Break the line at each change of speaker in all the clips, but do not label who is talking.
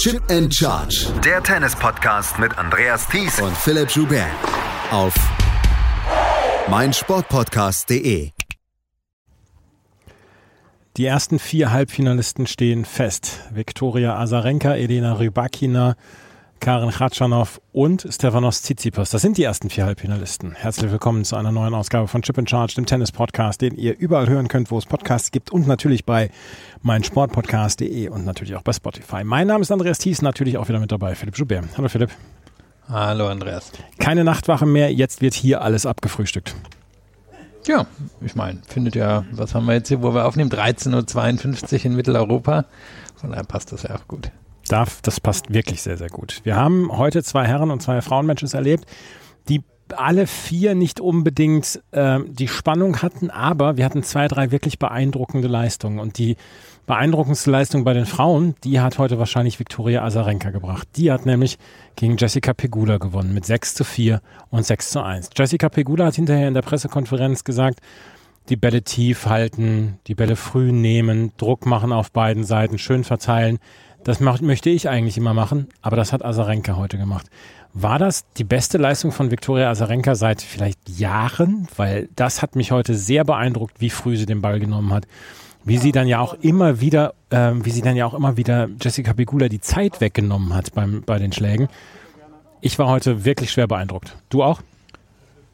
Chip and Charge.
Der Tennis-Podcast mit Andreas Thies
und Philipp Joubert. Auf meinsportpodcast.de.
Die ersten vier Halbfinalisten stehen fest. Viktoria Azarenka, Elena Rybakina, Karen Khatschanow und Stefanos Tsitsipas. Das sind die ersten vier Halbfinalisten. Herzlich willkommen zu einer neuen Ausgabe von Chip and Charge, dem Tennis-Podcast, den ihr überall hören könnt, wo es Podcasts gibt und natürlich bei meinsportpodcast.de und natürlich auch bei Spotify. Mein Name ist Andreas Thies, natürlich auch wieder mit dabei, Philipp Joubert. Hallo Philipp.
Hallo Andreas.
Keine Nachtwache mehr, jetzt wird hier alles abgefrühstückt.
Ja, ich meine, findet ja, was haben wir jetzt hier, wo wir aufnehmen? 13.52 Uhr in Mitteleuropa. Von daher passt das ja auch gut
darf, das passt wirklich sehr, sehr gut. Wir haben heute zwei Herren und zwei Frauenmatches erlebt, die alle vier nicht unbedingt äh, die Spannung hatten, aber wir hatten zwei, drei wirklich beeindruckende Leistungen. Und die beeindruckendste Leistung bei den Frauen, die hat heute wahrscheinlich Viktoria Azarenka gebracht. Die hat nämlich gegen Jessica Pegula gewonnen mit 6 zu 4 und 6 zu 1. Jessica Pegula hat hinterher in der Pressekonferenz gesagt, die Bälle tief halten, die Bälle früh nehmen, Druck machen auf beiden Seiten, schön verteilen. Das macht, möchte ich eigentlich immer machen, aber das hat Azarenka heute gemacht. War das die beste Leistung von Viktoria Azarenka seit vielleicht Jahren? Weil das hat mich heute sehr beeindruckt, wie früh sie den Ball genommen hat. Wie sie dann ja auch immer wieder, äh, wie sie dann ja auch immer wieder Jessica Pegula die Zeit weggenommen hat beim, bei den Schlägen. Ich war heute wirklich schwer beeindruckt. Du auch?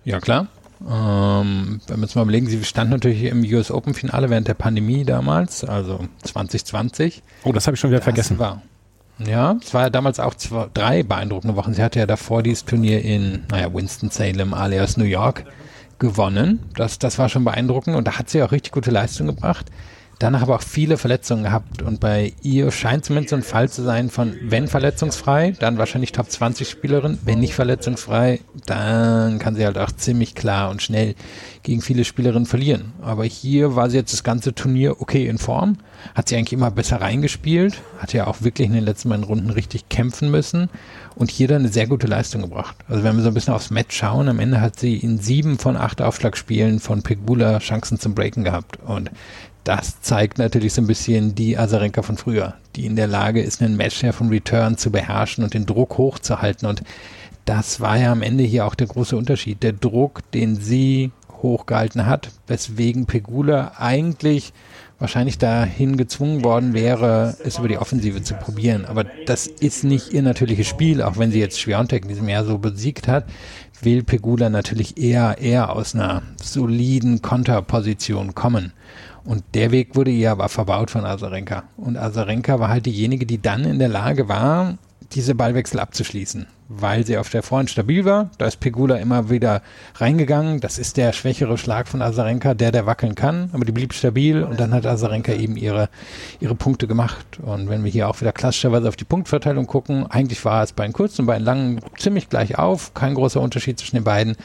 Ja, klar. Ähm, wenn wir uns mal überlegen, sie stand natürlich im US Open Finale während der Pandemie damals, also 2020.
Oh, das habe ich schon wieder das vergessen.
War, ja, es war ja damals auch zwei, drei beeindruckende Wochen. Sie hatte ja davor dieses Turnier in, naja, Winston-Salem alias New York gewonnen. Das, das war schon beeindruckend und da hat sie auch richtig gute Leistung gebracht. Danach aber auch viele Verletzungen gehabt. Und bei ihr scheint zumindest ein Fall zu sein von, wenn verletzungsfrei, dann wahrscheinlich Top 20 Spielerin, wenn nicht verletzungsfrei, dann kann sie halt auch ziemlich klar und schnell gegen viele Spielerinnen verlieren. Aber hier war sie jetzt das ganze Turnier okay in Form, hat sie eigentlich immer besser reingespielt, hat ja auch wirklich in den letzten beiden Runden richtig kämpfen müssen. Und hier dann eine sehr gute Leistung gebracht. Also wenn wir so ein bisschen aufs Match schauen, am Ende hat sie in sieben von acht Aufschlagspielen von Pegula Chancen zum Breaken gehabt. Und das zeigt natürlich so ein bisschen die Azarenka von früher, die in der Lage ist, einen Match ja von Return zu beherrschen und den Druck hochzuhalten. Und das war ja am Ende hier auch der große Unterschied. Der Druck, den sie hochgehalten hat, weswegen Pegula eigentlich wahrscheinlich dahin gezwungen worden wäre, es über die Offensive zu probieren. Aber das ist nicht ihr natürliches Spiel, auch wenn sie jetzt Schwiontek in diesem Jahr so besiegt hat, will Pegula natürlich eher, eher aus einer soliden Konterposition kommen. Und der Weg wurde ihr aber verbaut von Azarenka. Und Azarenka war halt diejenige, die dann in der Lage war, diese Ballwechsel abzuschließen weil sie auf der Vorhand stabil war. Da ist Pegula immer wieder reingegangen. Das ist der schwächere Schlag von Azarenka, der, der wackeln kann, aber die blieb stabil und dann hat Azarenka eben ihre, ihre Punkte gemacht. Und wenn wir hier auch wieder klassischerweise auf die Punktverteilung gucken, eigentlich war es bei den kurzen und bei den langen ziemlich gleich auf. Kein großer Unterschied zwischen den beiden.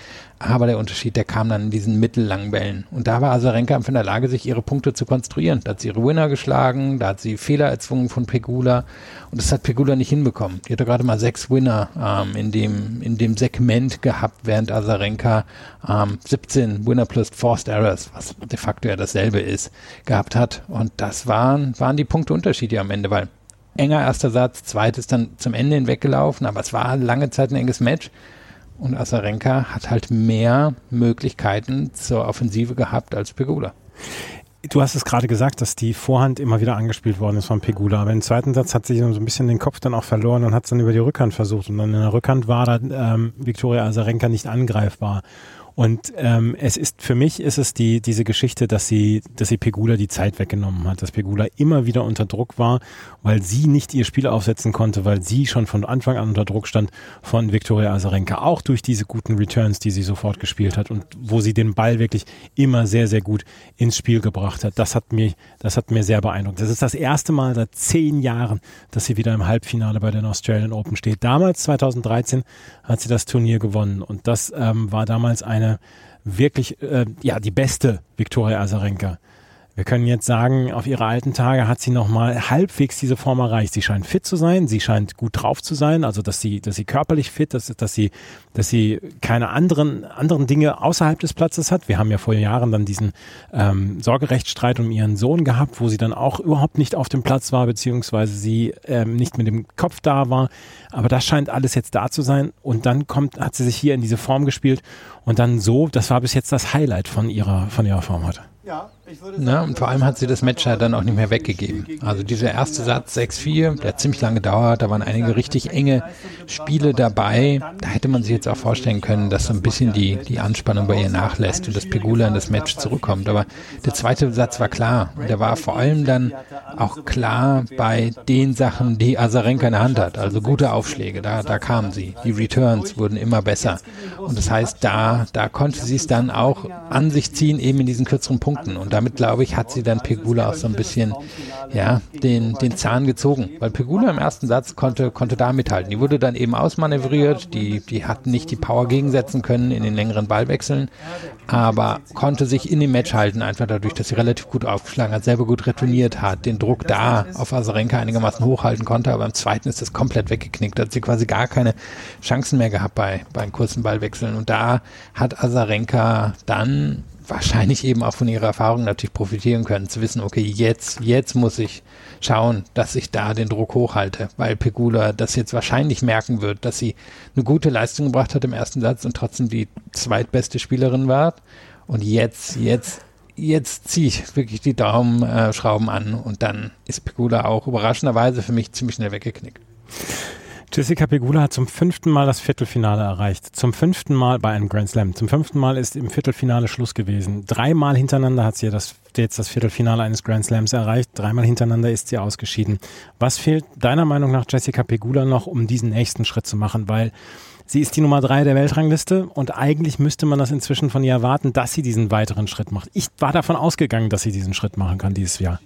Aber der Unterschied, der kam dann in diesen mittellangen Bällen. Und da war Azarenka einfach in der Lage, sich ihre Punkte zu konstruieren. Da hat sie ihre Winner geschlagen, da hat sie Fehler erzwungen von Pegula. Und das hat Pegula nicht hinbekommen. Die hatte gerade mal sechs Winner ähm, in, dem, in dem Segment gehabt, während Azarenka ähm, 17 Winner plus Forced Errors, was de facto ja dasselbe ist, gehabt hat. Und das waren, waren die Punkteunterschiede am Ende, weil enger erster Satz, zweites dann zum Ende hinweggelaufen, aber es war lange Zeit ein enges Match. Und Azarenka hat halt mehr Möglichkeiten zur Offensive gehabt als Pegula.
Du hast es gerade gesagt, dass die Vorhand immer wieder angespielt worden ist von Pegula. Aber im zweiten Satz hat sie so ein bisschen den Kopf dann auch verloren und hat es dann über die Rückhand versucht. Und dann in der Rückhand war dann ähm, Viktoria Azarenka nicht angreifbar. Und ähm, es ist für mich ist es die diese Geschichte, dass sie dass sie Pegula die Zeit weggenommen hat, dass Pegula immer wieder unter Druck war, weil sie nicht ihr Spiel aufsetzen konnte, weil sie schon von Anfang an unter Druck stand von Viktoria Azarenka, auch durch diese guten Returns, die sie sofort gespielt hat und wo sie den Ball wirklich immer sehr sehr gut ins Spiel gebracht hat. Das hat mir das hat mir sehr beeindruckt. Das ist das erste Mal seit zehn Jahren, dass sie wieder im Halbfinale bei den Australian Open steht. Damals 2013 hat sie das Turnier gewonnen und das ähm, war damals ein eine wirklich, äh, ja, die beste Viktoria Azarenka. Wir können jetzt sagen, auf ihre alten Tage hat sie nochmal halbwegs diese Form erreicht. Sie scheint fit zu sein, sie scheint gut drauf zu sein, also dass sie, dass sie körperlich fit ist, dass sie, dass sie keine anderen, anderen Dinge außerhalb des Platzes hat. Wir haben ja vor Jahren dann diesen ähm, Sorgerechtsstreit um ihren Sohn gehabt, wo sie dann auch überhaupt nicht auf dem Platz war, beziehungsweise sie ähm, nicht mit dem Kopf da war. Aber das scheint alles jetzt da zu sein. Und dann kommt, hat sie sich hier in diese Form gespielt und dann so, das war bis jetzt das Highlight von ihrer, von ihrer Form heute.
Ja, Na, und vor allem hat sie das Match ja dann auch nicht mehr weggegeben. Also dieser erste Satz 6-4, der hat ziemlich lange gedauert, da waren einige richtig enge Spiele dabei. Da hätte man sich jetzt auch vorstellen können, dass so ein bisschen die, die Anspannung bei ihr nachlässt und dass Pegula in das Match zurückkommt. Aber der zweite Satz war klar. Und der war vor allem dann auch klar bei den Sachen, die Azarenka in der Hand hat. Also gute Aufschläge, da, da kamen sie. Die Returns wurden immer besser. Und das heißt, da, da konnte sie es dann auch an sich ziehen, eben in diesen kürzeren Punkten Punkten. Und damit, glaube ich, hat sie dann Pegula auch so ein bisschen, ja, den, den Zahn gezogen. Weil Pegula im ersten Satz konnte, konnte da mithalten. Die wurde dann eben ausmanövriert, die, die hat nicht die Power gegensetzen können in den längeren Ballwechseln, aber konnte sich in dem Match halten, einfach dadurch, dass sie relativ gut aufgeschlagen hat, selber gut retourniert hat, den Druck da auf Azarenka einigermaßen hochhalten konnte, aber im zweiten ist das komplett weggeknickt. Da hat sie quasi gar keine Chancen mehr gehabt bei, bei kurzen Ballwechseln. Und da hat Azarenka dann wahrscheinlich eben auch von ihrer Erfahrung natürlich profitieren können, zu wissen, okay, jetzt, jetzt muss ich schauen, dass ich da den Druck hochhalte, weil Pegula das jetzt wahrscheinlich merken wird, dass sie eine gute Leistung gebracht hat im ersten Satz und trotzdem die zweitbeste Spielerin war. Und jetzt, jetzt, jetzt ziehe ich wirklich die Daumenschrauben an und dann ist Pegula auch überraschenderweise für mich ziemlich schnell weggeknickt.
Jessica Pegula hat zum fünften Mal das Viertelfinale erreicht. Zum fünften Mal bei einem Grand Slam. Zum fünften Mal ist im Viertelfinale Schluss gewesen. Dreimal hintereinander hat sie das, jetzt das Viertelfinale eines Grand Slams erreicht. Dreimal hintereinander ist sie ausgeschieden. Was fehlt deiner Meinung nach Jessica Pegula noch, um diesen nächsten Schritt zu machen? Weil sie ist die Nummer drei der Weltrangliste und eigentlich müsste man das inzwischen von ihr erwarten, dass sie diesen weiteren Schritt macht. Ich war davon ausgegangen, dass sie diesen Schritt machen kann dieses Jahr.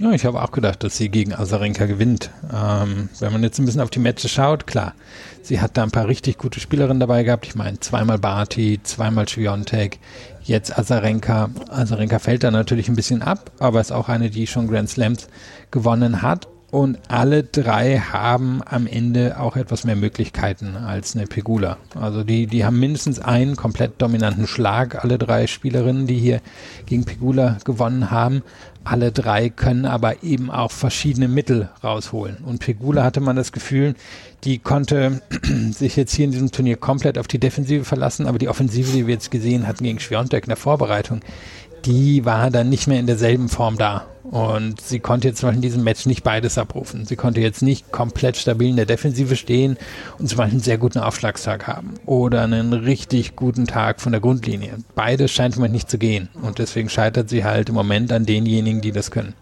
Ja, ich habe auch gedacht, dass sie gegen Azarenka gewinnt. Ähm, wenn man jetzt ein bisschen auf die Matches schaut, klar, sie hat da ein paar richtig gute Spielerinnen dabei gehabt. Ich meine, zweimal Barty, zweimal Schwiontek, jetzt Azarenka. Azarenka fällt da natürlich ein bisschen ab, aber ist auch eine, die schon Grand Slams gewonnen hat. Und alle drei haben am Ende auch etwas mehr Möglichkeiten als eine Pegula. Also die, die haben mindestens einen komplett dominanten Schlag, alle drei Spielerinnen, die hier gegen Pegula gewonnen haben. Alle drei können aber eben auch verschiedene Mittel rausholen. Und Pegula hatte man das Gefühl, die konnte sich jetzt hier in diesem Turnier komplett auf die Defensive verlassen, aber die Offensive, die wir jetzt gesehen hatten gegen Schwiontek in der Vorbereitung, die war dann nicht mehr in derselben Form da. Und sie konnte jetzt in diesem Match nicht beides abrufen. Sie konnte jetzt nicht komplett stabil in der Defensive stehen und zum Beispiel einen sehr guten Aufschlagstag haben oder einen richtig guten Tag von der Grundlinie. Beides scheint im Moment nicht zu gehen. Und deswegen scheitert sie halt im Moment an denjenigen, die das können.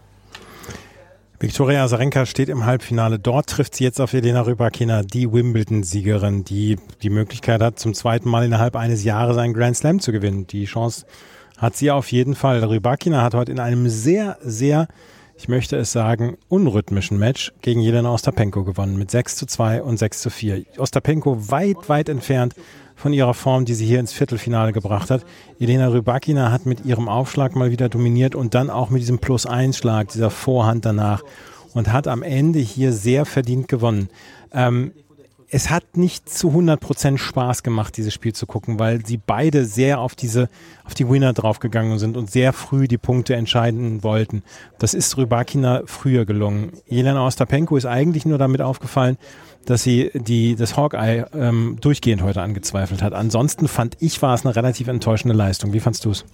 Viktoria Azarenka steht im Halbfinale. Dort trifft sie jetzt auf Elena Rybakina, die Wimbledon-Siegerin, die die Möglichkeit hat, zum zweiten Mal innerhalb eines Jahres einen Grand Slam zu gewinnen. Die Chance hat sie auf jeden Fall. Rybakina hat heute in einem sehr, sehr, ich möchte es sagen, unrhythmischen Match gegen Jelena Ostapenko gewonnen mit 6 zu 2 und 6 zu 4. Ostapenko weit, weit entfernt von ihrer Form, die sie hier ins Viertelfinale gebracht hat. Elena Rybakina hat mit ihrem Aufschlag mal wieder dominiert und dann auch mit diesem Plus-1-Schlag, dieser Vorhand danach und hat am Ende hier sehr verdient gewonnen. Ähm, es hat nicht zu 100% Spaß gemacht, dieses Spiel zu gucken, weil sie beide sehr auf diese, auf die Winner draufgegangen sind und sehr früh die Punkte entscheiden wollten. Das ist Rybakina früher gelungen. Jelena Ostapenko ist eigentlich nur damit aufgefallen, dass sie die, das Hawkeye ähm, durchgehend heute angezweifelt hat. Ansonsten fand ich, war es eine relativ enttäuschende Leistung. Wie fandst du es?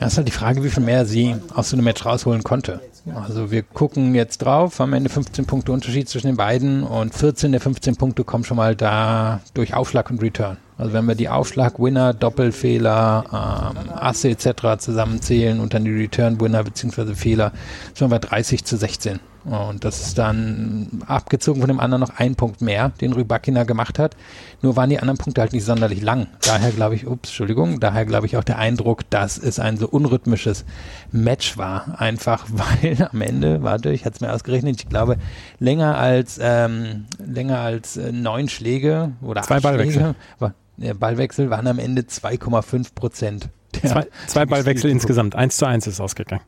Ja, ist halt die Frage, wie viel mehr sie aus so einem Match rausholen konnte. Also wir gucken jetzt drauf, am Ende 15 Punkte Unterschied zwischen den beiden und 14 der 15 Punkte kommen schon mal da durch Aufschlag und Return. Also wenn wir die Aufschlag, Winner, Doppelfehler, ähm, Asse etc. zusammenzählen und dann die Return, Winner bzw. Fehler, sind wir bei 30 zu 16. Und das ist dann abgezogen von dem anderen noch ein Punkt mehr, den Rybakina gemacht hat. Nur waren die anderen Punkte halt nicht sonderlich lang. Daher glaube ich, ups, Entschuldigung, daher glaube ich auch der Eindruck, dass es ein so unrhythmisches Match war. Einfach weil am Ende, warte, ich hatte es mir ausgerechnet, ich glaube, länger als ähm, länger als äh, neun Schläge oder
Zwei Ballwechsel.
Schläge, war, der Ballwechsel waren am Ende 2,5 Prozent Der
Zwei, zwei Ballwechsel insgesamt. Eins zu eins ist ausgegangen.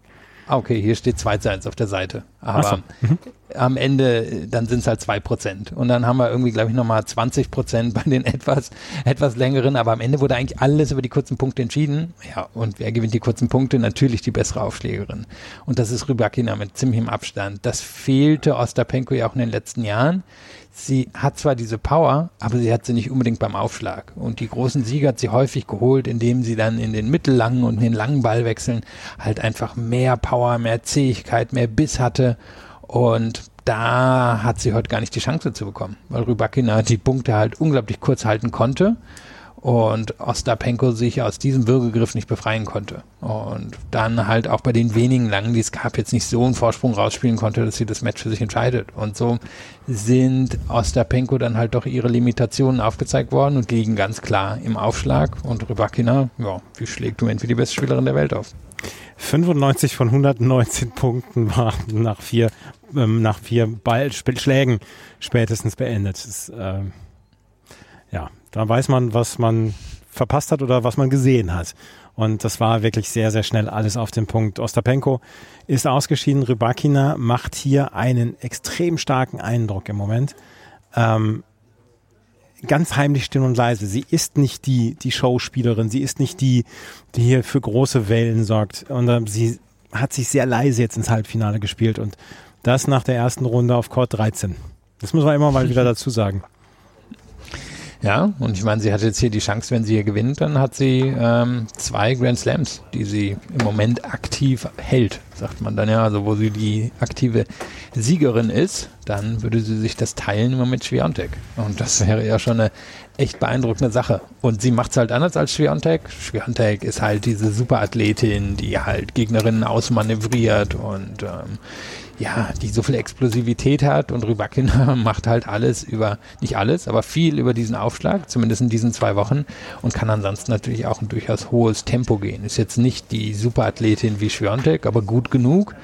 Ah, Okay, hier steht 2 zu 1 auf der Seite.
Ach so.
Aber am Ende, dann sind es halt 2 Prozent. Und dann haben wir irgendwie, glaube ich, nochmal 20 Prozent bei den etwas, etwas längeren. Aber am Ende wurde eigentlich alles über die kurzen Punkte entschieden. Ja, und wer gewinnt die kurzen Punkte? Natürlich die bessere Aufschlägerin. Und das ist Rybakina mit ziemlichem Abstand. Das fehlte Ostapenko ja auch in den letzten Jahren. Sie hat zwar diese Power, aber sie hat sie nicht unbedingt beim Aufschlag. Und die großen Siege hat sie häufig geholt, indem sie dann in den mittellangen und in den langen Ballwechseln halt einfach mehr Power, mehr Zähigkeit, mehr Biss hatte. Und da hat sie heute gar nicht die Chance zu bekommen, weil Rybakina die Punkte halt unglaublich kurz halten konnte und Ostapenko sich aus diesem Würgegriff nicht befreien konnte. Und dann halt auch bei den wenigen Langen, die es gab, jetzt nicht so einen Vorsprung rausspielen konnte, dass sie das Match für sich entscheidet. Und so sind Ostapenko dann halt doch ihre Limitationen aufgezeigt worden und liegen ganz klar im Aufschlag. Und Rybakina, ja, wie schlägt Moment wie die beste Spielerin der Welt auf.
95 von 119 Punkten waren nach vier, ähm, nach vier Ballschlägen spätestens beendet. Das ist, ähm, ja, da weiß man, was man verpasst hat oder was man gesehen hat. Und das war wirklich sehr, sehr schnell alles auf den Punkt. Ostapenko ist ausgeschieden. Rybakina macht hier einen extrem starken Eindruck im Moment. Ähm, ganz heimlich still und leise. Sie ist nicht die, die Showspielerin. Sie ist nicht die, die hier für große Wellen sorgt. Und ähm, sie hat sich sehr leise jetzt ins Halbfinale gespielt. Und das nach der ersten Runde auf Court 13. Das muss man immer mal wieder dazu sagen.
Ja, und ich meine, sie hat jetzt hier die Chance, wenn sie hier gewinnt, dann hat sie ähm, zwei Grand Slams, die sie im Moment aktiv hält, sagt man dann ja. Also wo sie die aktive Siegerin ist, dann würde sie sich das teilen immer mit Schwiontek. Und das wäre ja schon eine echt beeindruckende Sache. Und sie macht es halt anders als Schwiontek. Schwiontek ist halt diese Superathletin, die halt Gegnerinnen ausmanövriert und ähm, ja, die so viel Explosivität hat und Rybakina macht halt alles über, nicht alles, aber viel über diesen Aufschlag, zumindest in diesen zwei Wochen und kann ansonsten natürlich auch ein durchaus hohes Tempo gehen. Ist jetzt nicht die Superathletin wie Schwiontek, aber gut genug.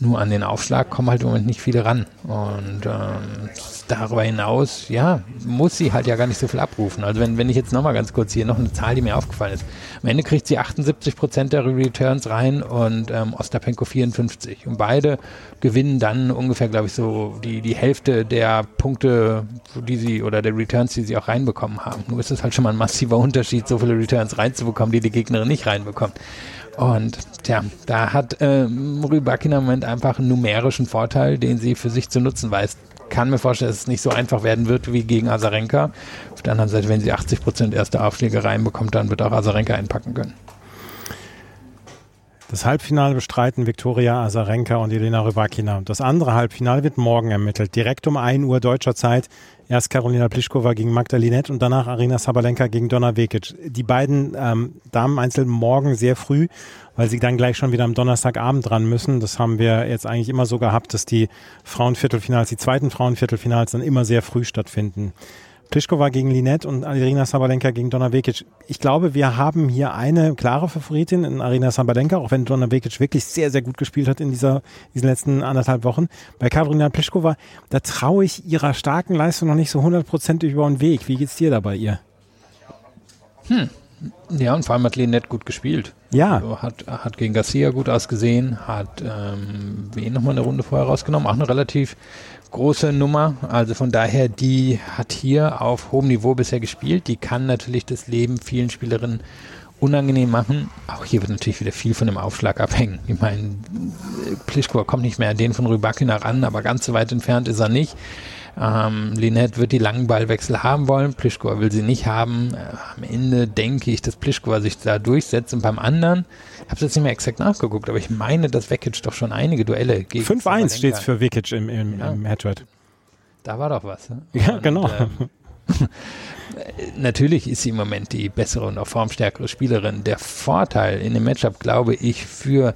Nur an den Aufschlag kommen halt im Moment nicht viele ran. Und ähm, darüber hinaus, ja, muss sie halt ja gar nicht so viel abrufen. Also wenn, wenn ich jetzt nochmal ganz kurz hier noch eine Zahl, die mir aufgefallen ist. Am Ende kriegt sie 78 Prozent der Returns rein und ähm, Ostapenko 54. Und beide gewinnen dann ungefähr, glaube ich, so die, die Hälfte der Punkte, die sie oder der Returns, die sie auch reinbekommen haben. Nur ist es halt schon mal ein massiver Unterschied, so viele Returns reinzubekommen, die die Gegnerin nicht reinbekommt. Und tja, da hat ähm, Rybakina im Moment einfach einen numerischen Vorteil, den sie für sich zu nutzen weiß. Kann mir vorstellen, dass es nicht so einfach werden wird wie gegen Azarenka. Auf der anderen Seite, wenn sie 80% erste Aufschläge reinbekommt, dann wird auch Azarenka einpacken können.
Das Halbfinale bestreiten Viktoria Azarenka und Elena Rybakina. Das andere Halbfinale wird morgen ermittelt. Direkt um 1 Uhr deutscher Zeit. Erst Karolina Pliskova gegen Magda Linette und danach Arina Sabalenka gegen Donna Vekic. Die beiden ähm, Damen einzeln morgen sehr früh, weil sie dann gleich schon wieder am Donnerstagabend dran müssen. Das haben wir jetzt eigentlich immer so gehabt, dass die Frauenviertelfinals, die zweiten Frauenviertelfinals dann immer sehr früh stattfinden. Pliskova gegen Linette und Arina Sabalenka gegen Donna Vekic. Ich glaube, wir haben hier eine klare Favoritin in Arina Sabalenka, auch wenn Donna Vekic wirklich sehr, sehr gut gespielt hat in dieser, diesen letzten anderthalb Wochen. Bei Karolina Pliskova, da traue ich ihrer starken Leistung noch nicht so hundertprozentig über den Weg. Wie geht's dir da bei ihr?
Ja, und vor allem hat Linette gut gespielt.
Ja.
Also hat, hat gegen Garcia gut ausgesehen, hat ähm, wen nochmal eine Runde vorher rausgenommen, auch eine relativ große Nummer. Also von daher, die hat hier auf hohem Niveau bisher gespielt. Die kann natürlich das Leben vielen Spielerinnen unangenehm machen. Auch hier wird natürlich wieder viel von dem Aufschlag abhängen. Ich meine, Pliskova kommt nicht mehr an den von Rybakina ran, aber ganz so weit entfernt ist er nicht. Ähm, Linette wird die langen Ballwechsel haben wollen, Pliskova will sie nicht haben. Äh, am Ende denke ich, dass Pliskova sich da durchsetzt und beim anderen, ich habe es jetzt nicht mehr exakt nachgeguckt, aber ich meine, dass Vekic doch schon einige Duelle gegen
5-1
Sabalenka-
steht's für Vekic im, im,
Ja.
im Head-to-Head.
Da war doch was. ne?
Ja,
Und,
genau.
ähm, Natürlich ist sie im Moment die bessere und auch formstärkere Spielerin. Der Vorteil in dem Matchup, glaube ich, für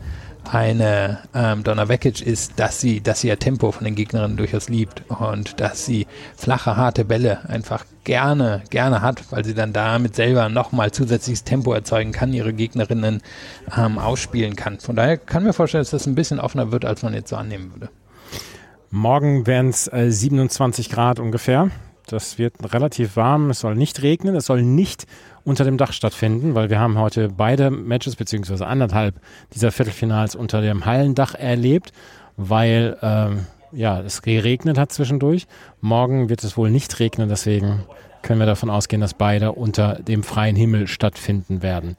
eine ähm, Donna Vekic ist, dass sie, dass sie ihr Tempo von den Gegnerinnen durchaus liebt und dass sie flache, harte Bälle einfach gerne, gerne hat, weil sie dann damit selber nochmal zusätzliches Tempo erzeugen kann, ihre Gegnerinnen ähm, ausspielen kann. Von daher kann mir vorstellen, dass das ein bisschen offener wird, als man jetzt so annehmen würde.
Morgen wären es äh, 27 Grad ungefähr. Das wird relativ warm. Es soll nicht regnen. Es soll nicht unter dem Dach stattfinden, weil wir haben heute beide Matches beziehungsweise anderthalb dieser Viertelfinals unter dem Hallendach erlebt, weil ähm, ja es geregnet hat zwischendurch. Morgen wird es wohl nicht regnen, deswegen können wir davon ausgehen, dass beide unter dem freien Himmel stattfinden werden.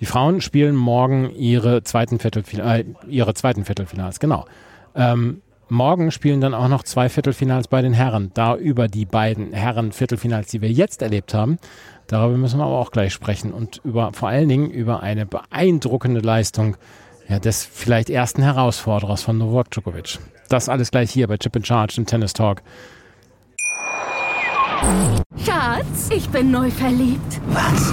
Die Frauen spielen morgen ihre zweiten, Viertelfinals, äh, ihre zweiten Viertelfinals, genau. Ähm, morgen spielen dann auch noch zwei Viertelfinals bei den Herren. Da über die beiden Herren-Viertelfinals, die wir jetzt erlebt haben, darüber müssen wir aber auch gleich sprechen und über vor allen Dingen über eine beeindruckende Leistung ja, des vielleicht ersten Herausforderers von Novak Djokovic. Das alles gleich hier bei Chip in Charge im Tennis Talk.
Schatz, ich bin neu verliebt.
Was?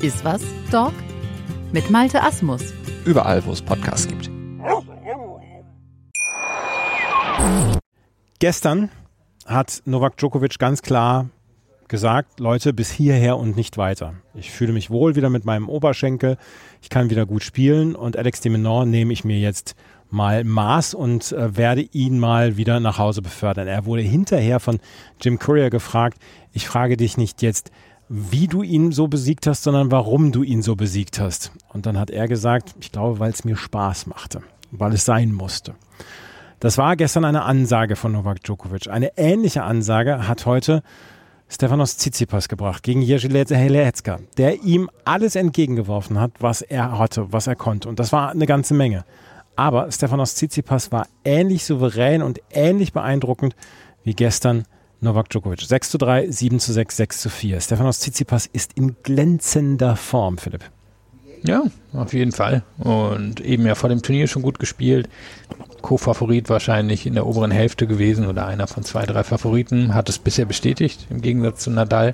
Iswas Dog mit Malte Asmus.
Überall, wo es Podcasts gibt.
Gestern hat Novak Djokovic ganz klar gesagt, Leute, bis hierher und nicht weiter. Ich fühle mich wohl wieder mit meinem Oberschenkel, ich kann wieder gut spielen und Alex de Minaur nehme ich mir jetzt mal Maß und äh, werde ihn mal wieder nach Hause befördern. Er wurde hinterher von Jim Courier gefragt, ich frage dich nicht jetzt, wie du ihn so besiegt hast, sondern warum du ihn so besiegt hast. Und dann hat er gesagt, ich glaube, weil es mir Spaß machte, weil es sein musste. Das war gestern eine Ansage von Novak Djokovic. Eine ähnliche Ansage hat heute Stefanos Tsitsipas gebracht gegen Jerzy Helecka, der ihm alles entgegengeworfen hat, was er hatte, was er konnte. Und das war eine ganze Menge. Aber Stefanos Tsitsipas war ähnlich souverän und ähnlich beeindruckend wie gestern Novak Djokovic. 6 zu 3, 7 zu 6, 6 zu 4. Stefanos Tsitsipas ist in glänzender Form, Philipp.
Ja, auf jeden Fall. Und eben ja vor dem Turnier schon gut gespielt. Co-Favorit wahrscheinlich in der oberen Hälfte gewesen oder einer von zwei, drei Favoriten. Hat es bisher bestätigt, im Gegensatz zu Nadal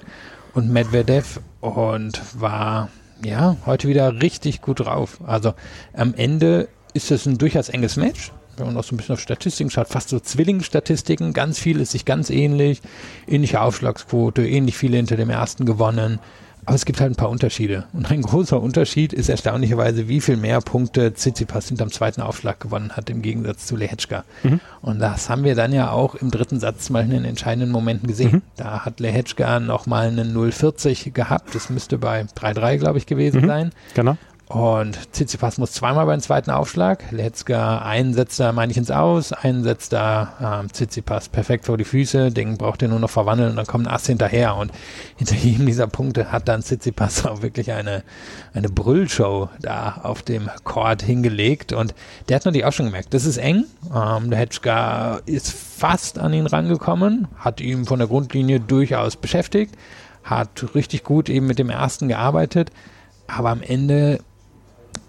und Medvedev. Und war, ja, heute wieder richtig gut drauf. Also am Ende ist es ein durchaus enges Match. Wenn man auch so ein bisschen auf Statistiken schaut, fast so Zwillingsstatistiken, ganz viel ist sich ganz ähnlich, ähnliche Aufschlagsquote, ähnlich viele hinter dem ersten gewonnen. Aber es gibt halt ein paar Unterschiede. Und ein großer Unterschied ist erstaunlicherweise, wie viel mehr Punkte Tsitsipas hinterm zweiten Aufschlag gewonnen hat, im Gegensatz zu Lehechka. Mhm. Und das haben wir dann ja auch im dritten Satz mal in den entscheidenden Momenten gesehen. Mhm. Da hat Lehechka nochmal einen 0,40 gehabt. Das müsste bei 3,3, glaube ich, gewesen mhm. sein.
Genau.
Und Tsitsipas muss zweimal beim zweiten Aufschlag. Letzka einen setzt er, meine ich, ins Aus, einen setzt er ähm, Tsitsipas perfekt vor die Füße. Den braucht er nur noch verwandeln und dann kommt ein Ass hinterher. Und hinter jedem dieser Punkte hat dann Tsitsipas auch wirklich eine, eine Brüllshow da auf dem Court hingelegt. Und der hat natürlich auch schon gemerkt, das ist eng. Ähm, der Hetschka ist fast an ihn rangekommen, hat ihn von der Grundlinie durchaus beschäftigt, hat richtig gut eben mit dem ersten gearbeitet. Aber am Ende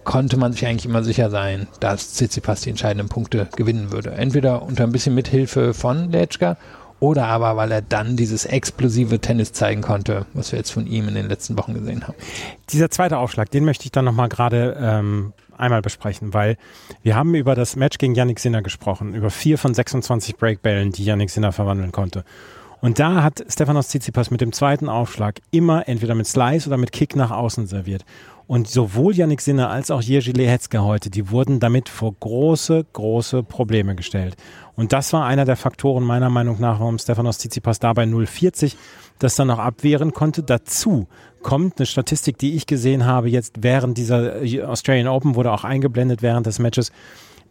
konnte man sich eigentlich immer sicher sein, dass Tsitsipas die entscheidenden Punkte gewinnen würde. Entweder unter ein bisschen Mithilfe von Letschka oder aber, weil er dann dieses explosive Tennis zeigen konnte, was wir jetzt von ihm in den letzten Wochen gesehen haben.
Dieser zweite Aufschlag, den möchte ich dann nochmal gerade ähm, einmal besprechen, weil wir haben über das Match gegen Yannick Sinner gesprochen, über vier von 26 Breakbällen, die Yannick Sinner verwandeln konnte. Und da hat Stefanos Tsitsipas mit dem zweiten Aufschlag immer entweder mit Slice oder mit Kick nach außen serviert. Und sowohl Yannick Sinner als auch Jerzy Lehetzka heute, die wurden damit vor große, große Probleme gestellt. Und das war einer der Faktoren meiner Meinung nach, warum Stefanos Tsitsipas dabei 0,40 das dann noch abwehren konnte. Dazu kommt eine Statistik, die ich gesehen habe jetzt während dieser Australian Open, wurde auch eingeblendet während des Matches.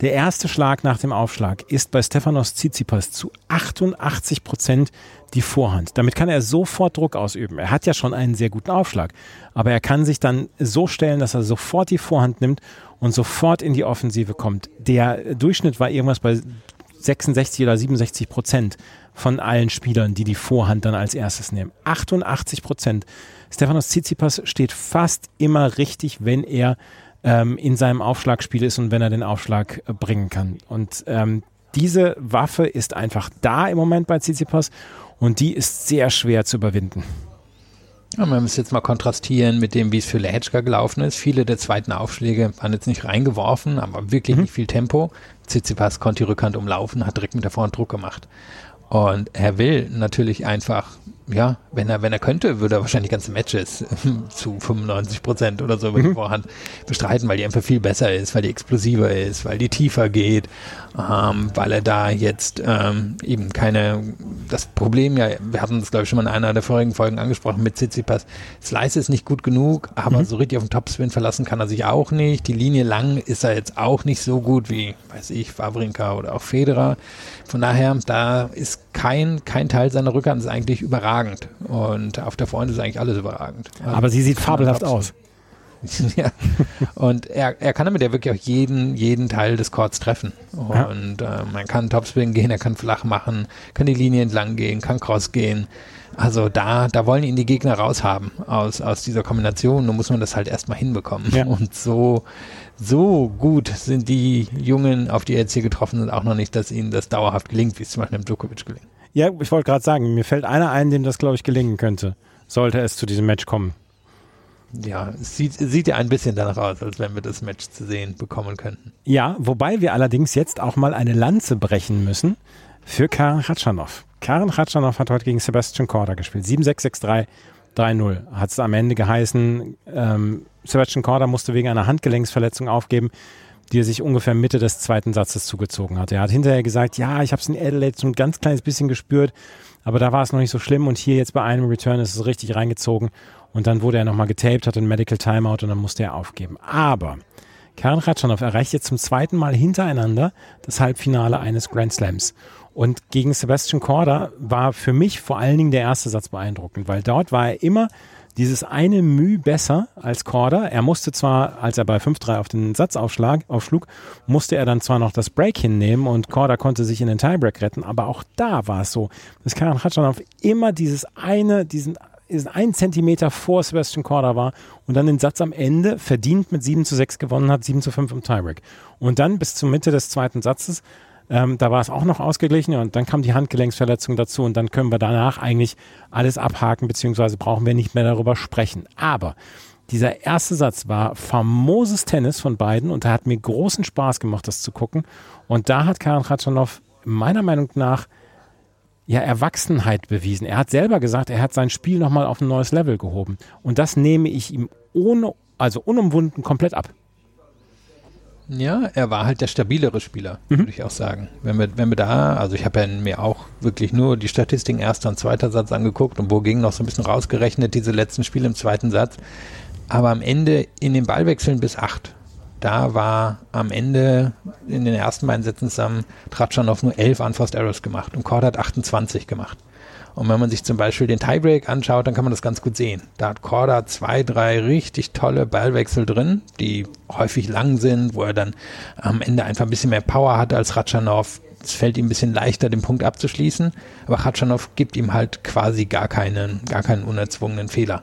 Der erste Schlag nach dem Aufschlag ist bei Stefanos Tsitsipas zu 88 Prozent die Vorhand. Damit kann er sofort Druck ausüben. Er hat ja schon einen sehr guten Aufschlag, aber er kann sich dann so stellen, dass er sofort die Vorhand nimmt und sofort in die Offensive kommt. Der Durchschnitt war irgendwas bei 66 oder 67 Prozent von allen Spielern, die die Vorhand dann als erstes nehmen. 88 Prozent. Stefanos Tsitsipas steht fast immer richtig, wenn er ähm, in seinem Aufschlagspiel ist und wenn er den Aufschlag äh, bringen kann. Und ähm, diese Waffe ist einfach da im Moment bei Tsitsipas Und die ist sehr schwer zu überwinden.
Ja, man muss jetzt mal kontrastieren mit dem, wie es für Lehečka gelaufen ist. Viele der zweiten Aufschläge waren jetzt nicht reingeworfen, aber wirklich mhm. nicht viel Tempo. Tsitsipas konnte die Rückhand umlaufen, hat direkt mit der Vorhand Druck gemacht. Und er will natürlich einfach ja, wenn er, wenn er könnte, würde er wahrscheinlich ganze Matches zu 95 Prozent oder so über die mhm. Vorhand bestreiten, weil die einfach viel besser ist, weil die explosiver ist, weil die tiefer geht, ähm, weil er da jetzt ähm, eben keine, das Problem ja, wir hatten das glaube ich schon mal in einer der vorigen Folgen angesprochen mit Tsitsipas, Slice ist nicht gut genug, aber mhm. so richtig auf den Topspin verlassen kann er sich auch nicht, die Linie lang ist er jetzt auch nicht so gut wie, weiß ich, Wawrinka oder auch Federer, von daher, da ist kein, kein Teil seiner Rückhand ist eigentlich überragend. Und auf der Vorhand ist eigentlich alles überragend.
Aber sie sieht fabelhaft aus.
ja. Und er, er kann damit ja wirklich auch jeden, jeden Teil des Chords treffen. Und ja. äh, man kann Topspin gehen, er kann flach machen, kann die Linie entlang gehen, kann Cross gehen. Also da, da wollen ihn die Gegner raushaben aus, aus dieser Kombination. Nun muss man das halt erstmal hinbekommen. Ja. Und so, so gut sind die Jungen, auf die er jetzt hier getroffen sind, auch noch nicht, dass ihnen das dauerhaft gelingt, wie es zum Beispiel dem Djokovic gelingt.
Ja, ich wollte gerade sagen, mir fällt einer ein, dem das, glaube ich, gelingen könnte, sollte es zu diesem Match kommen.
Ja, es sieht, sieht ja ein bisschen danach aus, als wenn wir das Match zu sehen bekommen könnten.
Ja, wobei wir allerdings jetzt auch mal eine Lanze brechen müssen für Karen Ratschanow. Karen Ratschanow hat heute gegen Sebastian Korda gespielt. 7-6-6-3, 3-0. Hat es am Ende geheißen, ähm, Sebastian Korda musste wegen einer Handgelenksverletzung aufgeben, die er sich ungefähr Mitte des zweiten Satzes zugezogen hat. Er hat hinterher gesagt, ja, ich habe es in Adelaide so ein ganz kleines bisschen gespürt, aber da war es noch nicht so schlimm und hier jetzt bei einem Return ist es richtig reingezogen und dann wurde er nochmal getaped, hat ein Medical Timeout und dann musste er aufgeben. Aber Karen Ratschanow erreicht jetzt zum zweiten Mal hintereinander das Halbfinale eines Grand Slams. Und gegen Sebastian Korda war für mich vor allen Dingen der erste Satz beeindruckend, weil dort war er immer dieses eine Mühe besser als Korda. Er musste zwar, als er bei 5-3 auf den Satz aufschlag, aufschlug, musste er dann zwar noch das Break hinnehmen und Korda konnte sich in den Tiebreak retten, aber auch da war es so, dass Karan Khachanov immer dieses eine, diesen diesen einen Zentimeter vor Sebastian Korda war und dann den Satz am Ende verdient mit 7 zu 6 gewonnen hat, 7 zu 5 im Tiebreak. Und dann bis zur Mitte des zweiten Satzes ähm, da war es auch noch ausgeglichen und dann kam die Handgelenksverletzung dazu und dann können wir danach eigentlich alles abhaken, beziehungsweise brauchen wir nicht mehr darüber sprechen. Aber dieser erste Satz war famoses Tennis von beiden und da hat mir großen Spaß gemacht, das zu gucken. Und da hat Karin Khatschanov meiner Meinung nach ja Erwachsenheit bewiesen. Er hat selber gesagt, er hat sein Spiel nochmal auf ein neues Level gehoben. Und das nehme ich ihm ohne, also unumwunden komplett ab.
Ja, er war halt der stabilere Spieler, mhm. würde ich auch sagen. Wenn wir, wenn wir da, also ich habe ja mir auch wirklich nur die Statistiken erster und zweiter Satz angeguckt und wo ging noch so ein bisschen rausgerechnet, diese letzten Spiele im zweiten Satz. Aber am Ende in den Ballwechseln bis acht, da war am Ende in den ersten beiden Sätzen zusammen Tratschan nur elf Unforced Errors gemacht und Cord hat 28 gemacht. Und wenn man sich zum Beispiel den Tiebreak anschaut, dann kann man das ganz gut sehen. Da hat Korda zwei, drei richtig tolle Ballwechsel drin, die häufig lang sind, wo er dann am Ende einfach ein bisschen mehr Power hat als Ratschanow. Es fällt ihm ein bisschen leichter, den Punkt abzuschließen. Aber Ratschanow gibt ihm halt quasi gar keinen, gar keinen unerzwungenen Fehler.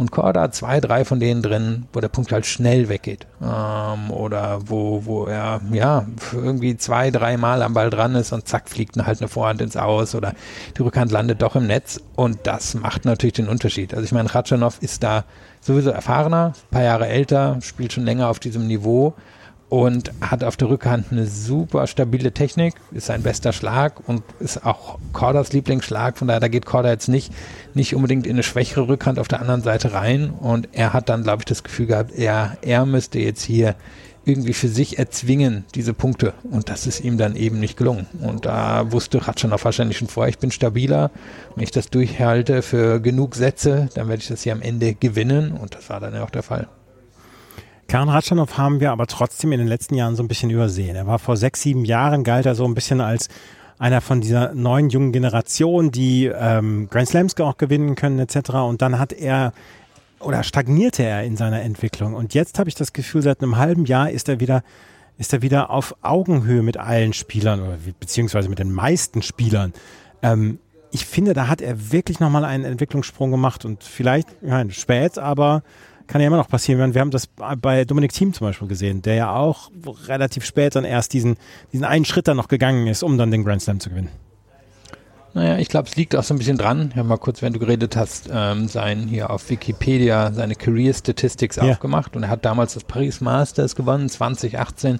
Und Korda hat zwei, drei von denen drin, wo der Punkt halt schnell weggeht. Ähm, oder wo, wo er ja irgendwie zwei, drei Mal am Ball dran ist und zack, fliegt halt eine Vorhand ins Aus oder die Rückhand landet doch im Netz. Und das macht natürlich den Unterschied. Also ich meine, Ratschanow ist da sowieso erfahrener, paar Jahre älter, spielt schon länger auf diesem Niveau und hat auf der Rückhand eine super stabile Technik, ist sein bester Schlag und ist auch Corders Lieblingsschlag. Von daher, da geht Corder jetzt nicht, nicht unbedingt in eine schwächere Rückhand auf der anderen Seite rein. Und er hat dann, glaube ich, das Gefühl gehabt, er, er müsste jetzt hier irgendwie für sich erzwingen, diese Punkte. Und das ist ihm dann eben nicht gelungen. Und da wusste Ratschanow wahrscheinlich schon vorher, ich bin stabiler. Wenn ich das durchhalte für genug Sätze, dann werde ich das hier am Ende gewinnen. Und das war dann ja auch der Fall.
Karin Ratschanow haben wir aber trotzdem in den letzten Jahren so ein bisschen übersehen. Er war vor sechs, sieben Jahren, galt er so ein bisschen als einer von dieser neuen jungen Generation, die ähm, Grand Slams auch gewinnen können etc. Und dann hat er oder stagnierte er in seiner Entwicklung. Und jetzt habe ich das Gefühl, seit einem halben Jahr ist er wieder ist er wieder auf Augenhöhe mit allen Spielern oder beziehungsweise mit den meisten Spielern. Ähm, ich finde, da hat er wirklich nochmal einen Entwicklungssprung gemacht und vielleicht ja, spät, aber kann ja immer noch passieren. Wir haben das bei Dominik Thiem zum Beispiel gesehen, der ja auch relativ spät dann erst diesen, diesen einen Schritt dann noch gegangen ist, um dann den Grand Slam zu gewinnen.
Naja, ich glaube, es liegt auch so ein bisschen dran. Ich habe mal kurz, wenn du geredet hast, ähm, sein hier auf Wikipedia seine Career Statistics
Ja.
aufgemacht und er hat damals das Paris Masters gewonnen, 2018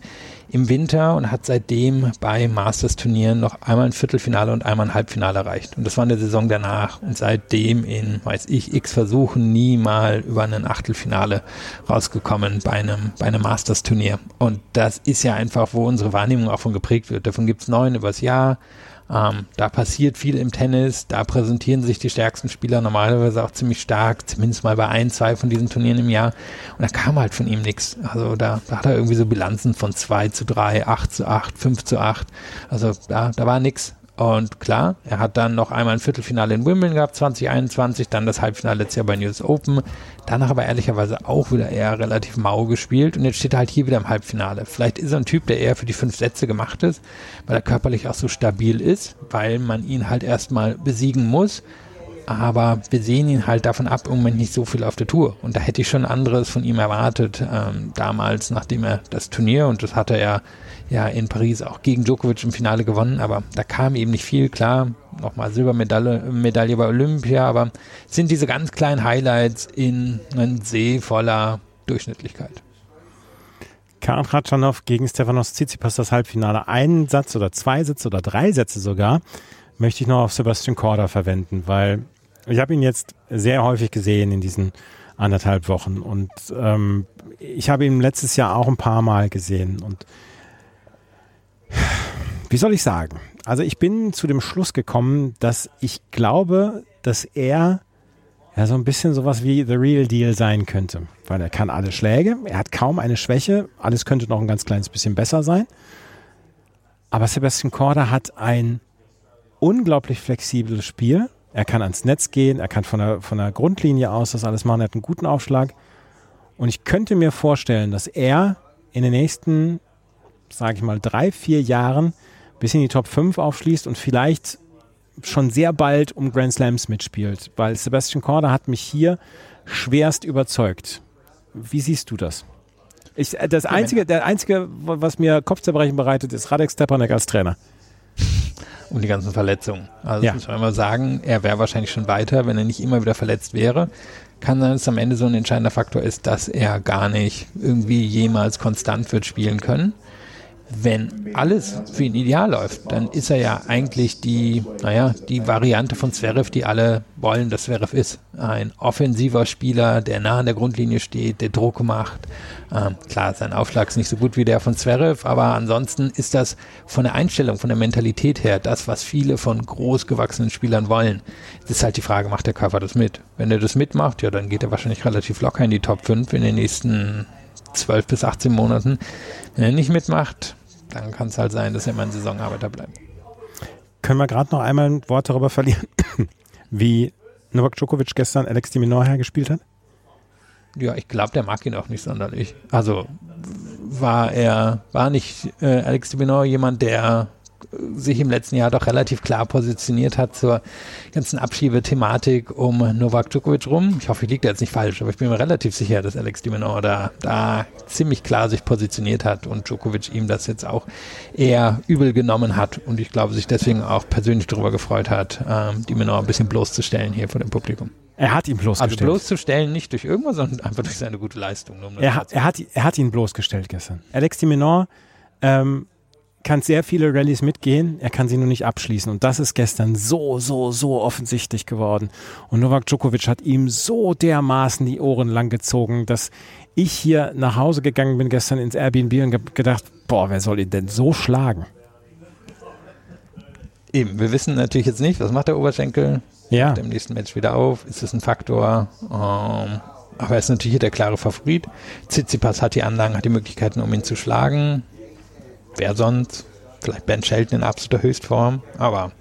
im Winter und hat seitdem bei Masters-Turnieren noch einmal ein Viertelfinale und einmal ein Halbfinale erreicht. Und das war in der Saison danach und seitdem in, weiß ich, x Versuchen nie mal über ein Achtelfinale rausgekommen bei einem, bei einem Masters-Turnier. Und das ist ja einfach, wo unsere Wahrnehmung auch von geprägt wird. Davon gibt's neun übers Jahr. Ähm, da passiert viel im Tennis, da präsentieren sich die stärksten Spieler normalerweise auch ziemlich stark, zumindest mal bei ein, zwei von diesen Turnieren im Jahr. Und da kam halt von ihm nichts. Also da, da hat er irgendwie so Bilanzen von 2 zu 3, 8 zu 8, 5 zu 8. Also da, da war nix. Und klar, er hat dann noch einmal ein Viertelfinale in Wimbledon gehabt, 2021, dann das Halbfinale letztes Jahr bei News Open. Danach aber ehrlicherweise auch wieder eher relativ mau gespielt und jetzt steht er halt hier wieder im Halbfinale. Vielleicht ist er ein Typ, der eher für die fünf Sätze gemacht ist, weil er körperlich auch so stabil ist, weil man ihn halt erstmal besiegen muss. Aber wir sehen ihn halt davon ab, im Moment nicht so viel auf der Tour. Und da hätte ich schon anderes von ihm erwartet, ähm, damals, nachdem er das Turnier, und das hatte er ja in Paris auch gegen Djokovic im Finale gewonnen, aber da kam eben nicht viel, klar, nochmal Silbermedaille Medaille bei Olympia, aber sind diese ganz kleinen Highlights in einem See voller Durchschnittlichkeit.
Karin Ratschanow gegen Stefanos Tsitsipas das Halbfinale. Einen Satz oder zwei Sätze oder drei Sätze sogar möchte ich noch auf Sebastian Korda verwenden, weil ich habe ihn jetzt sehr häufig gesehen in diesen anderthalb Wochen und ähm, ich habe ihn letztes Jahr auch ein paar Mal gesehen und wie soll ich sagen? Also ich bin zu dem Schluss gekommen, dass ich glaube, dass er ja so ein bisschen sowas wie The Real Deal sein könnte, weil er kann alle Schläge, er hat kaum eine Schwäche, alles könnte noch ein ganz kleines bisschen besser sein. Aber Sebastian Korda hat ein unglaublich flexibles Spiel. Er kann ans Netz gehen, er kann von der, von der Grundlinie aus das alles machen, er hat einen guten Aufschlag. Und ich könnte mir vorstellen, dass er in den nächsten, sage ich mal, drei, vier Jahren bis in die Top 5 aufschließt und vielleicht schon sehr bald um Grand Slams mitspielt, weil Sebastian Korda hat mich hier schwerst überzeugt. Wie siehst du das? Ich, äh, das einzige, der einzige, was mir Kopfzerbrechen bereitet, ist Radek Stepanek als Trainer.
um die ganzen Verletzungen. Also
Ja.
muss man immer sagen, er wäre wahrscheinlich schon weiter, wenn er nicht immer wieder verletzt wäre. Kann sein, dass am Ende so ein entscheidender Faktor ist, dass er gar nicht irgendwie jemals konstant wird spielen können. Wenn alles für ihn ideal läuft, dann ist er ja eigentlich die, naja, die Variante von Zverev, die alle wollen, dass Zverev ist. Ein offensiver Spieler, der nah an der Grundlinie steht, der Druck macht. Ähm, klar, sein Aufschlag ist nicht so gut wie der von Zverev, aber ansonsten ist das von der Einstellung, von der Mentalität her, das, was viele von großgewachsenen Spielern wollen. Es ist halt die Frage, macht der Körper das mit? Wenn er das mitmacht, ja, dann geht er wahrscheinlich relativ locker in die Top 5 in den nächsten 12 bis 18 Monaten. Wenn er nicht mitmacht, dann kann es halt sein, dass er immer ein Saisonarbeiter bleibt.
Können wir gerade noch einmal ein Wort darüber verlieren, wie Novak Djokovic gestern Alex de Minaur hergespielt hat?
Ja, ich glaube, der mag ihn auch nicht sonderlich. Also war er, war nicht äh, Alex de Minaur jemand, der sich im letzten Jahr doch relativ klar positioniert hat zur ganzen Abschiebethematik um Novak Djokovic rum. Ich hoffe, ich liege da jetzt nicht falsch, aber ich bin mir relativ sicher, dass Alex de Minaur da, da ziemlich klar sich positioniert hat und Djokovic ihm das jetzt auch eher übel genommen hat und ich glaube, sich deswegen auch persönlich darüber gefreut hat, ähm, de Minaur ein bisschen bloßzustellen hier vor dem Publikum.
Er hat ihn
Also
bloßgestellt.
bloßzustellen nicht durch irgendwas, sondern einfach durch seine gute Leistung. um
er, hat, er, hat, er hat ihn bloßgestellt gestern. Alex de Minaur ähm, kann sehr viele Rallyes mitgehen, er kann sie nur nicht abschließen. Und das ist gestern so, so, so offensichtlich geworden. Und Novak Djokovic hat ihm so dermaßen die Ohren lang gezogen, dass ich hier nach Hause gegangen bin gestern ins Airbnb und hab gedacht, boah, wer soll ihn denn so schlagen?
Eben, wir wissen natürlich jetzt nicht, was macht der Oberschenkel?
Ja.
Macht er im nächsten Match wieder auf? Ist das ein Faktor? Ähm, aber er ist natürlich hier der klare Favorit. Tsitsipas hat die Anlagen, hat die Möglichkeiten, um ihn zu schlagen. Wer sonst? Vielleicht Ben Shelton in absoluter Höchstform. Aber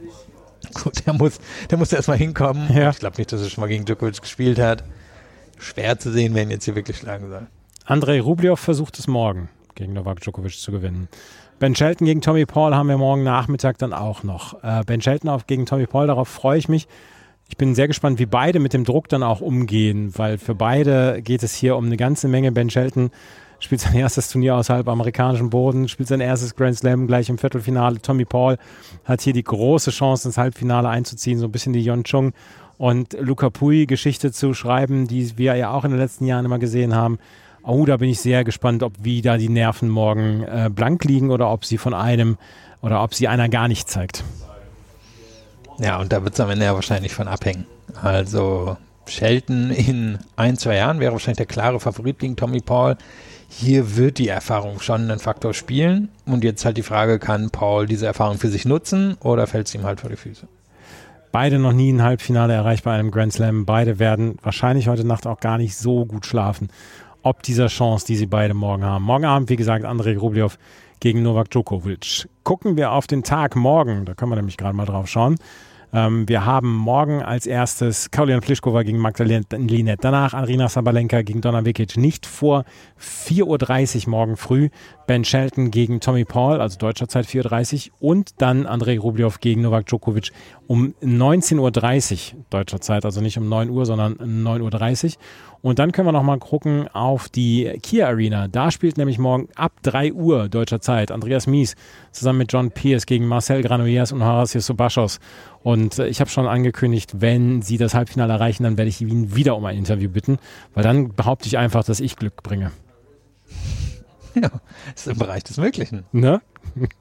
gut, der muss, der muss erstmal hinkommen.
Ja.
Ich glaube nicht, dass er schon mal gegen Djokovic gespielt hat. Schwer zu sehen, wer ihn jetzt hier wirklich schlagen soll.
Andrei Rublev versucht es morgen gegen Novak Djokovic zu gewinnen. Ben Shelton gegen Tommy Paul haben wir morgen Nachmittag dann auch noch. Äh, ben Shelton auf, gegen Tommy Paul, darauf freue ich mich. Ich bin sehr gespannt, wie beide mit dem Druck dann auch umgehen, weil für beide geht es hier um eine ganze Menge. Ben Shelton spielt sein erstes Turnier außerhalb amerikanischem Boden, spielt sein erstes Grand Slam gleich im Viertelfinale. Tommy Paul hat hier die große Chance, ins Halbfinale einzuziehen, so ein bisschen die Yon Chung und Luca Pui Geschichte zu schreiben, die wir ja auch in den letzten Jahren immer gesehen haben. Oh, da bin ich sehr gespannt, ob wie da die Nerven morgen äh, blank liegen oder ob sie von einem oder ob sie einer gar nicht zeigt.
Ja, und da wird es am Ende ja wahrscheinlich von abhängen. Also Shelton in ein, zwei Jahren wäre wahrscheinlich der klare Favorit gegen Tommy Paul. Hier wird die Erfahrung schon einen Faktor spielen. Und jetzt halt die Frage, kann Paul diese Erfahrung für sich nutzen oder fällt es ihm halt vor die Füße?
Beide noch nie ein Halbfinale erreicht bei einem Grand Slam. Beide werden wahrscheinlich heute Nacht auch gar nicht so gut schlafen. Ob dieser Chance, die sie beide morgen haben. Morgen Abend, wie gesagt, Andrei Rublev gegen Novak Djokovic. Gucken wir auf den Tag morgen. Da können wir nämlich gerade mal drauf schauen. Ähm, wir haben morgen als erstes Kaulian Pliskova gegen Magdalena Linet. Danach Arina Sabalenka gegen Donna Vikic. Nicht vor 4.30 Uhr morgen früh. Ben Shelton gegen Tommy Paul, also deutscher Zeit 4.30 Uhr. Und dann Andrei Rublev gegen Novak Djokovic um 19.30 Uhr deutscher Zeit. Also nicht um 9 Uhr, sondern 9.30 Uhr. Und dann können wir noch mal gucken auf die Kia Arena. Da spielt nämlich morgen ab 3 Uhr deutscher Zeit Andreas Mies zusammen mit John Pierce gegen Marcel Granollers und Horacio Sobachos. Und äh, ich habe schon angekündigt, wenn sie das Halbfinale erreichen, dann werde ich ihn wieder um ein Interview bitten, weil dann behaupte ich einfach, dass ich Glück bringe.
Ja, ist im Bereich des Möglichen.
Ne?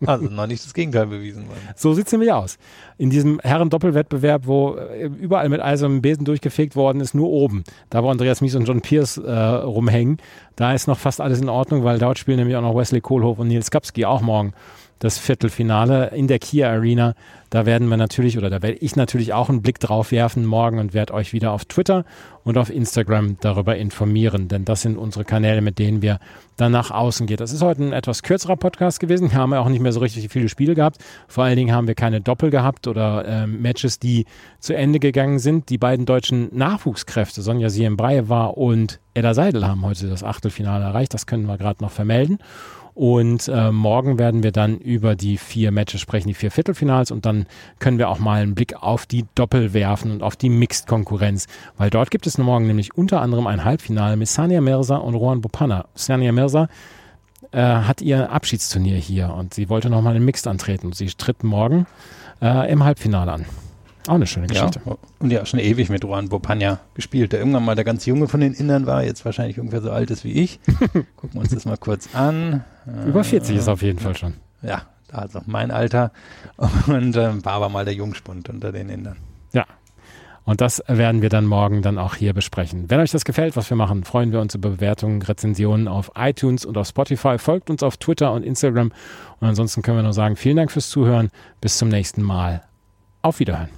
Also noch nicht das Gegenteil bewiesen worden.
So sieht es nämlich aus. In diesem Herren-Doppelwettbewerb, wo äh, überall mit eisernem Besen durchgefegt worden ist, nur oben. Da, wo Andreas Mies und John Pierce äh, rumhängen, da ist noch fast alles in Ordnung, weil dort spielen nämlich auch noch Wesley Kohlhoff und Nils Kapski auch morgen das Viertelfinale in der Kia Arena. Da werden wir natürlich oder da werde ich natürlich auch einen Blick drauf werfen morgen und werde euch wieder auf Twitter und auf Instagram darüber informieren, denn das sind unsere Kanäle, mit denen wir dann nach außen gehen. Das ist heute ein etwas kürzerer Podcast gewesen. Wir haben ja auch nicht mehr so richtig viele Spiele gehabt. Vor allen Dingen haben wir keine Doppel gehabt oder äh, Matches, die zu Ende gegangen sind. Die beiden deutschen Nachwuchskräfte, Sonja Siembreyewa und Edda Seidel, haben heute das Achtelfinale erreicht. Das können wir gerade noch vermelden. Und äh, morgen werden wir dann über die vier Matches sprechen, die vier Viertelfinals. Und dann können wir auch mal einen Blick auf die Doppel werfen und auf die Mixed-Konkurrenz. Weil dort gibt es morgen nämlich unter anderem ein Halbfinale mit Sania Mirza und Rohan Bopana. Sania Mirza äh, hat ihr Abschiedsturnier hier und sie wollte nochmal in Mixed antreten. Sie tritt morgen äh, im Halbfinale an. Auch eine schöne Geschichte.
Ja, und ja, schon ewig mit Juan Bopanja gespielt, der irgendwann mal der ganz Junge von den Indern war, jetzt wahrscheinlich ungefähr so alt ist wie ich. Gucken wir uns das mal kurz an.
Über 40 ist auf jeden Fall schon.
Ja, also mein Alter. Und äh, war aber mal der Jungspund unter den Indern.
Ja. Und das werden wir dann morgen dann auch hier besprechen. Wenn euch das gefällt, was wir machen, freuen wir uns über Bewertungen, Rezensionen auf iTunes und auf Spotify. Folgt uns auf Twitter und Instagram. Und ansonsten können wir nur sagen, vielen Dank fürs Zuhören. Bis zum nächsten Mal. Auf Wiederhören.